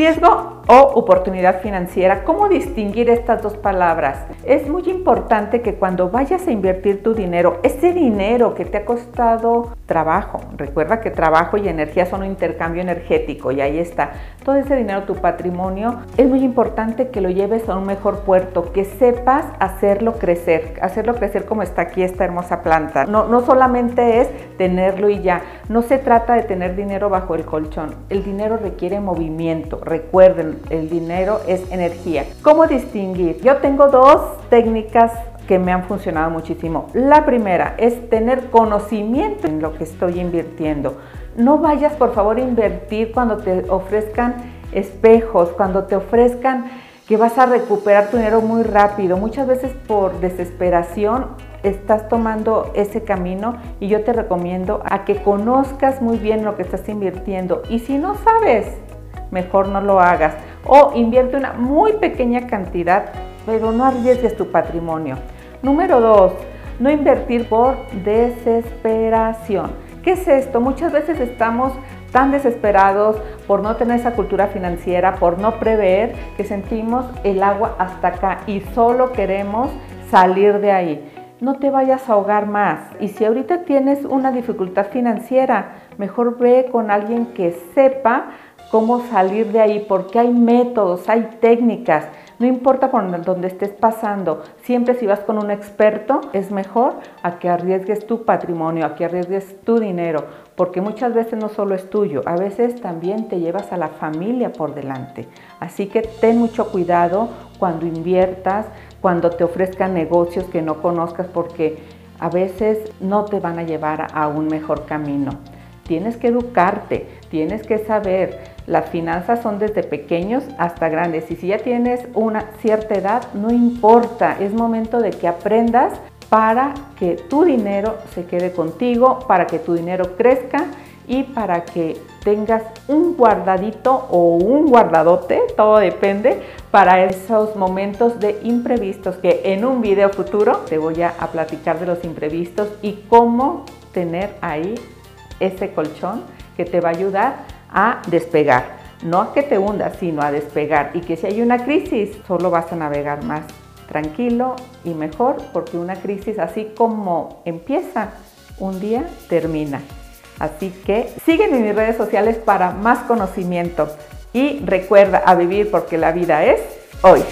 Riesgo o oportunidad financiera. ¿Cómo distinguir estas dos palabras? Es muy importante que cuando vayas a invertir tu dinero, ese dinero que te ha costado trabajo, recuerda que trabajo y energía son un intercambio energético y ahí está. Todo ese dinero, tu patrimonio, es muy importante que lo lleves a un mejor puerto, que sepas hacerlo crecer, hacerlo crecer como está aquí esta hermosa planta. No, no solamente es tenerlo y ya, no se trata de tener dinero bajo el colchón, el dinero requiere movimiento, recuerden, el dinero es energía. ¿Cómo distinguir? Yo tengo dos técnicas que me han funcionado muchísimo. La primera es tener conocimiento en lo que estoy invirtiendo. No vayas por favor a invertir cuando te ofrezcan espejos, cuando te ofrezcan que vas a recuperar tu dinero muy rápido. Muchas veces por desesperación estás tomando ese camino y yo te recomiendo a que conozcas muy bien lo que estás invirtiendo. Y si no sabes, mejor no lo hagas. O invierte una muy pequeña cantidad, pero no arriesgues tu patrimonio. Número dos, no invertir por desesperación. ¿Qué es esto? Muchas veces estamos tan desesperados por no tener esa cultura financiera, por no prever, que sentimos el agua hasta acá y solo queremos salir de ahí. No te vayas a ahogar más. Y si ahorita tienes una dificultad financiera, mejor ve con alguien que sepa cómo salir de ahí, porque hay métodos, hay técnicas. No importa por dónde estés pasando, siempre si vas con un experto es mejor a que arriesgues tu patrimonio, a que arriesgues tu dinero, porque muchas veces no solo es tuyo, a veces también te llevas a la familia por delante. Así que ten mucho cuidado cuando inviertas, cuando te ofrezcan negocios que no conozcas, porque a veces no te van a llevar a un mejor camino. Tienes que educarte, tienes que saber. Las finanzas son desde pequeños hasta grandes y si ya tienes una cierta edad, no importa, es momento de que aprendas para que tu dinero se quede contigo, para que tu dinero crezca y para que tengas un guardadito o un guardadote, todo depende, para esos momentos de imprevistos que en un video futuro te voy a, platicar de los imprevistos y cómo tener ahí ese colchón que te va a ayudar a despegar. No a que te hundas, sino a despegar. Y que si hay una crisis, solo vas a navegar más tranquilo y mejor, porque una crisis así como empieza, un día termina. Así que sígueme en mis redes sociales para más conocimiento y recuerda a vivir porque la vida es hoy.